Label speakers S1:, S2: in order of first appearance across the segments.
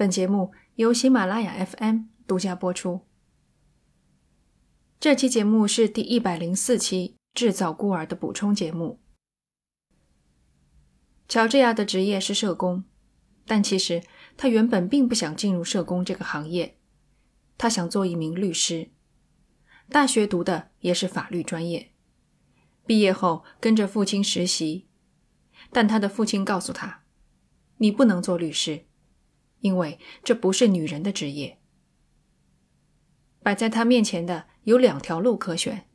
S1: 本节目由喜马拉雅 FM 独家播出。这期节目是第一百零四期《制造孤儿》的补充节目。乔治亚的职业是社工，但其实他原本并不想进入社工这个行业，他想做一名律师。大学读的也是法律专业，毕业后跟着父亲实习，但他的父亲告诉他：“你不能做律师。”因为这不是女人的职业。摆在他面前的有两条路可选：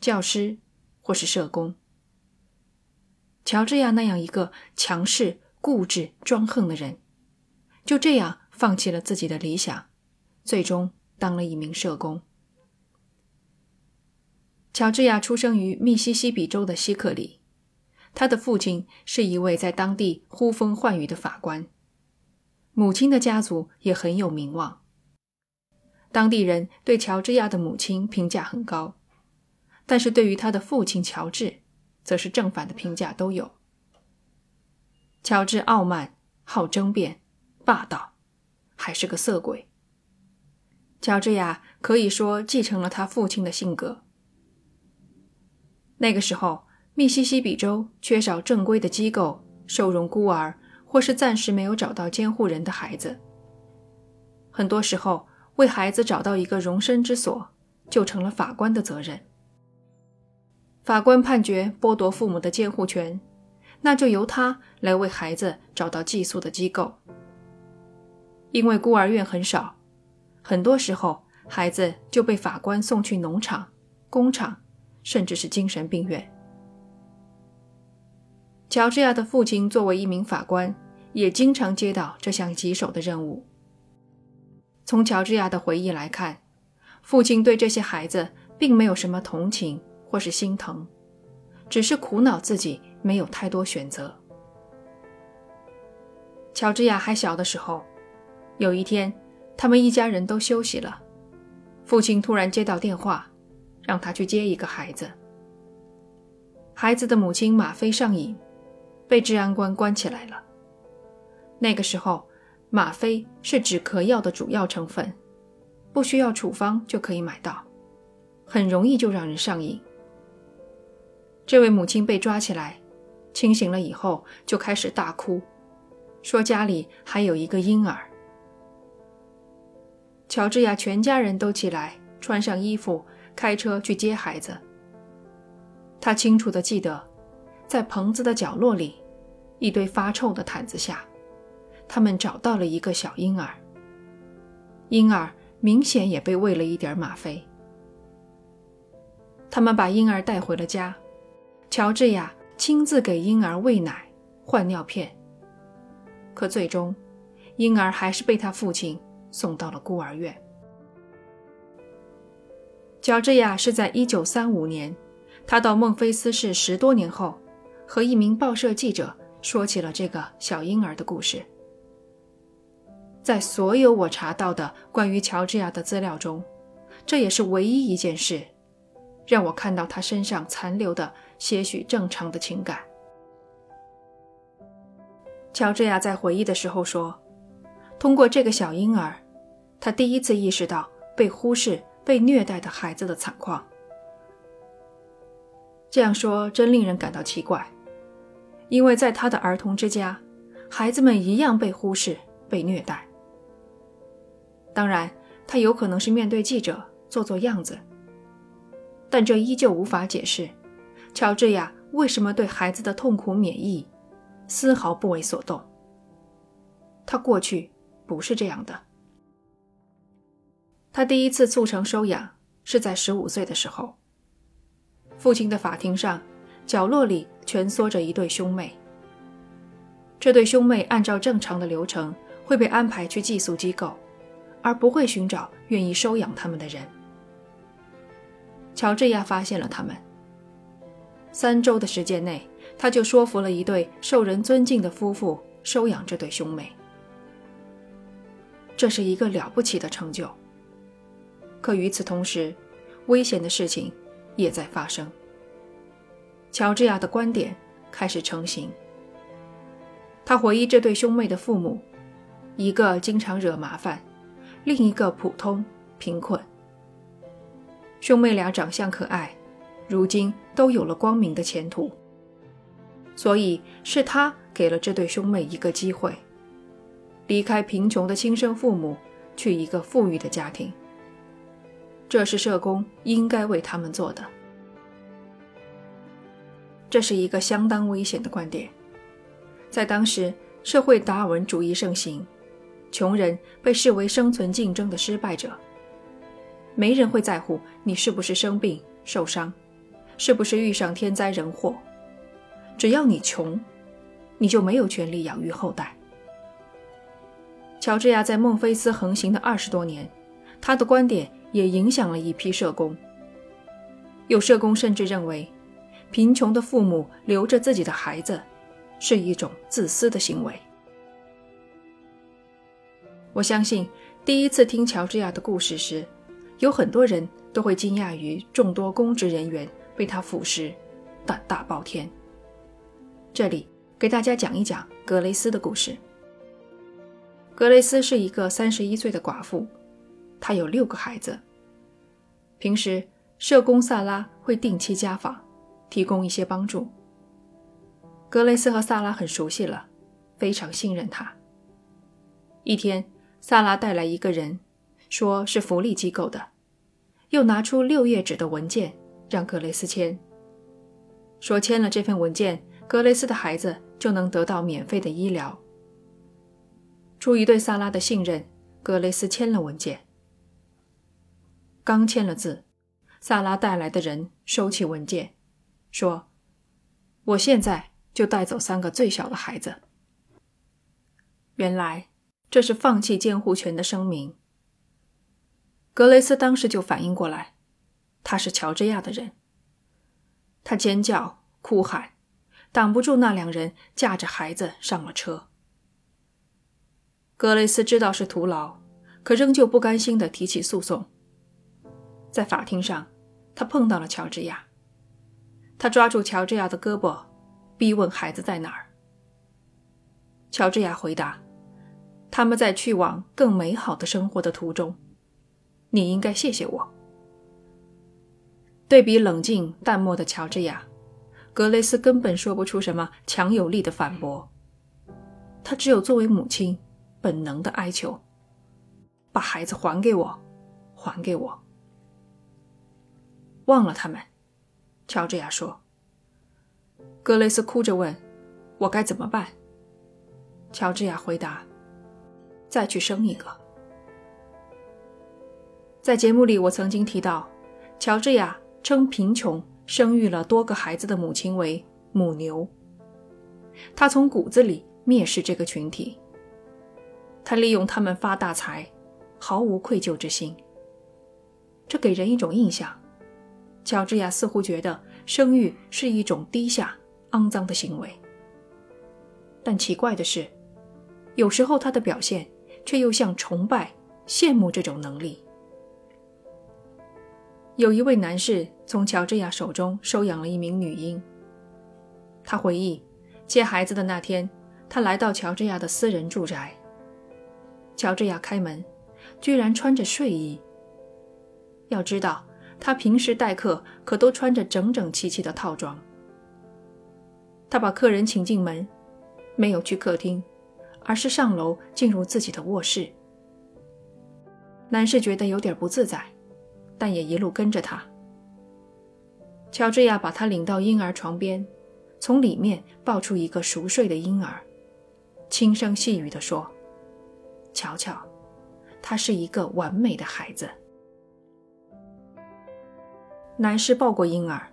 S1: 教师或是社工。乔治亚那样一个强势、固执、专横的人，就这样放弃了自己的理想，最终当了一名社工。乔治亚出生于密西西比州的西克里，他的父亲是一位在当地呼风唤雨的法官。母亲的家族也很有名望，当地人对乔治亚的母亲评价很高，但是对于他的父亲乔治，则是正反的评价都有。乔治傲慢、好争辩、霸道，还是个色鬼。乔治亚可以说继承了他父亲的性格。那个时候，密西西比州缺少正规的机构收容孤儿。或是暂时没有找到监护人的孩子，很多时候为孩子找到一个容身之所，就成了法官的责任。法官判决剥夺父母的监护权，那就由他来为孩子找到寄宿的机构。因为孤儿院很少，很多时候孩子就被法官送去农场、工厂，甚至是精神病院。乔治亚的父亲作为一名法官。也经常接到这项棘手的任务。从乔治亚的回忆来看，父亲对这些孩子并没有什么同情或是心疼，只是苦恼自己没有太多选择。乔治亚还小的时候，有一天，他们一家人都休息了，父亲突然接到电话，让他去接一个孩子。孩子的母亲吗啡上瘾，被治安官关起来了。那个时候，吗啡是止咳药的主要成分，不需要处方就可以买到，很容易就让人上瘾。这位母亲被抓起来，清醒了以后就开始大哭，说家里还有一个婴儿。乔治亚全家人都起来，穿上衣服，开车去接孩子。他清楚地记得，在棚子的角落里，一堆发臭的毯子下。他们找到了一个小婴儿，婴儿明显也被喂了一点吗啡。他们把婴儿带回了家，乔治亚亲自给婴儿喂奶、换尿片。可最终，婴儿还是被他父亲送到了孤儿院。乔治亚是在1935年，他到孟菲斯市十多年后，和一名报社记者说起了这个小婴儿的故事。在所有我查到的关于乔治亚的资料中，这也是唯一一件事，让我看到他身上残留的些许正常的情感。乔治亚在回忆的时候说：“通过这个小婴儿，他第一次意识到被忽视、被虐待的孩子的惨况。”这样说真令人感到奇怪，因为在他的儿童之家，孩子们一样被忽视、被虐待。当然，他有可能是面对记者做做样子，但这依旧无法解释乔治亚为什么对孩子的痛苦免疫，丝毫不为所动。他过去不是这样的。他第一次促成收养是在十五岁的时候，父亲的法庭上，角落里蜷缩着一对兄妹。这对兄妹按照正常的流程会被安排去寄宿机构。而不会寻找愿意收养他们的人。乔治亚发现了他们。三周的时间内，他就说服了一对受人尊敬的夫妇收养这对兄妹。这是一个了不起的成就。可与此同时，危险的事情也在发生。乔治亚的观点开始成型。他回忆这对兄妹的父母。一个经常惹麻烦，另一个普通贫困。兄妹俩长相可爱，如今都有了光明的前途。所以是他给了这对兄妹一个机会，离开贫穷的亲生父母，去一个富裕的家庭。这是社工应该为他们做的。这是一个相当危险的观点。在当时，社会达尔文主义盛行，穷人被视为生存竞争的失败者。没人会在乎你是不是生病受伤，是不是遇上天灾人祸。只要你穷，你就没有权利养育后代。乔治亚在孟菲斯横行的二十多年，他的观点也影响了一批社工。有社工甚至认为，贫穷的父母留着自己的孩子，是一种自私的行为。我相信，第一次听乔治亚的故事时，有很多人都会惊讶于众多公职人员被他腐蚀，胆大包天。这里给大家讲一讲格雷斯的故事。格雷斯是一个三十一岁的寡妇，她有六个孩子。平时社工萨拉会定期家访，提供一些帮助。格雷斯和萨拉很熟悉了，非常信任他。一天，萨拉带来一个人。说是福利机构的，又拿出六页纸的文件让格雷斯签，说签了这份文件，格雷斯的孩子就能得到免费的医疗。出于对萨拉的信任，格雷斯签了文件。刚签了字，萨拉带来的人收起文件，说：“我现在就带走三个最小的孩子。”原来这是放弃监护权的声明。格雷斯当时就反应过来，他是乔治亚的人。他尖叫、哭喊，挡不住那两人架着孩子上了车。格雷斯知道是徒劳，可仍旧不甘心地提起诉讼。在法庭上，他碰到了乔治亚，他抓住乔治亚的胳膊，逼问孩子在哪儿。乔治亚回答：“他们在去往更美好的生活的途中。”你应该谢谢我。对比冷静淡漠的乔治亚，格雷斯根本说不出什么强有力的反驳，他只有作为母亲本能的哀求：“把孩子还给我，还给我。”忘了他们，乔治亚说。格雷斯哭着问：“我该怎么办？”乔治亚回答：“再去生一个。”在节目里，我曾经提到，乔治亚称贫穷生育了多个孩子的母亲为母牛。他从骨子里蔑视这个群体，他利用他们发大财，毫无愧疚之心。这给人一种印象：乔治亚似乎觉得生育是一种低下、肮脏的行为。但奇怪的是，有时候他的表现却又像崇拜、羡慕这种能力。有一位男士从乔治亚手中收养了一名女婴。他回忆，接孩子的那天，他来到乔治亚的私人住宅。乔治亚开门，居然穿着睡衣。要知道，他平时待客可都穿着整整齐齐的套装。他把客人请进门，没有去客厅，而是上楼进入自己的卧室。男士觉得有点不自在。但也一路跟着他。乔治亚把他领到婴儿床边，从里面抱出一个熟睡的婴儿，轻声细语地说：“瞧瞧，他是一个完美的孩子。”男士抱过婴儿，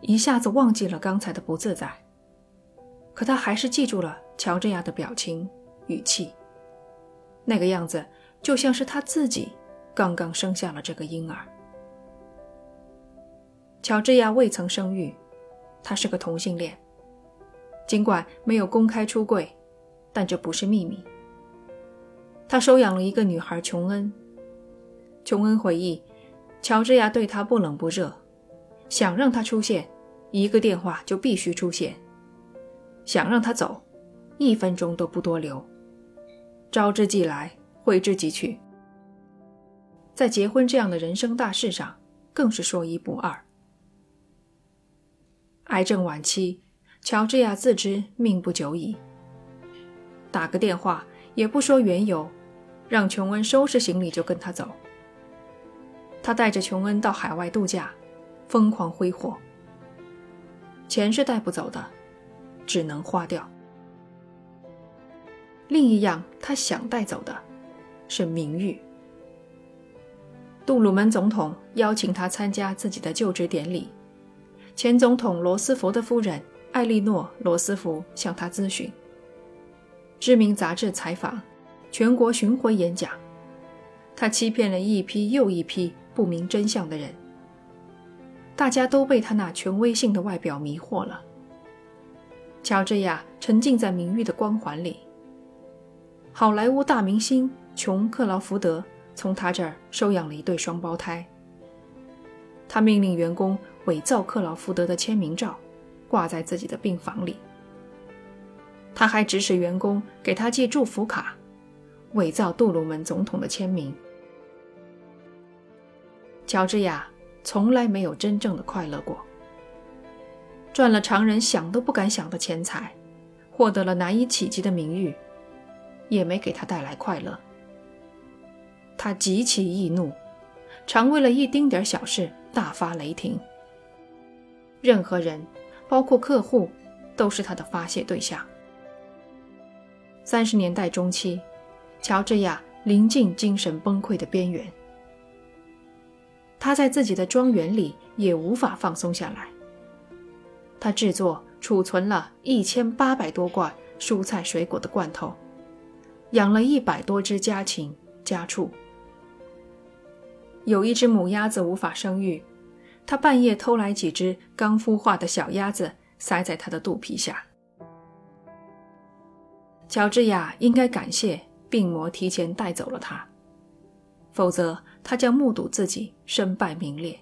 S1: 一下子忘记了刚才的不自在，可他还是记住了乔治亚的表情、语气，那个样子就像是他自己刚刚生下了这个婴儿。乔治亚未曾生育，他是个同性恋。尽管没有公开出柜，但这不是秘密。他收养了一个女孩琼恩。琼恩回忆，乔治亚对他不冷不热，想让他出现，一个电话就必须出现；想让他走，一分钟都不多留。招之即来，挥之即去。在结婚这样的人生大事上，更是说一不二。癌症晚期，乔治亚自知命不久矣，打个电话也不说缘由，让琼恩收拾行李就跟他走。他带着琼恩到海外度假，疯狂挥霍。钱是带不走的，只能花掉。另一样他想带走的，是名誉。杜鲁门总统邀请他参加自己的就职典礼，前总统罗斯福的夫人艾莉诺·罗斯福向他咨询。知名杂志采访，全国巡回演讲，他欺骗了一批又一批不明真相的人。大家都被他那权威性的外表迷惑了。乔治亚沉浸在名誉的光环里。好莱坞大明星琼·克劳福德。从他这儿收养了一对双胞胎。他命令员工伪造克劳福德的签名照，挂在自己的病房里。他还指使员工给他寄祝福卡，伪造杜鲁门总统的签名。乔治亚从来没有真正的快乐过。赚了常人想都不敢想的钱财，获得了难以企及的名誉，也没给他带来快乐。他极其易怒，常为了一丁点小事大发雷霆。任何人，包括客户，都是他的发泄对象。三十年代中期，乔治亚临近精神崩溃的边缘。他在自己的庄园里也无法放松下来。他制作、储存了一千八百多罐蔬菜水果的罐头，养了一百多只家禽家畜。有一只母鸭子无法生育，他半夜偷来几只刚孵化的小鸭子，塞在他的肚皮下。乔治亚应该感谢病魔提前带走了他，否则他将目睹自己身败名裂。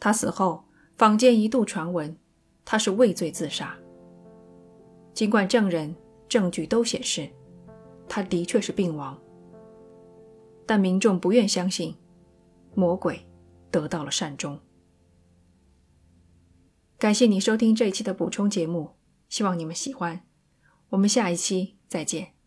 S1: 他死后，坊间一度传闻他是畏罪自杀。尽管证人、证据都显示他的确是病亡。但民众不愿相信，魔鬼得到了善终。感谢你收听这一期的补充节目，希望你们喜欢。我们下一期再见。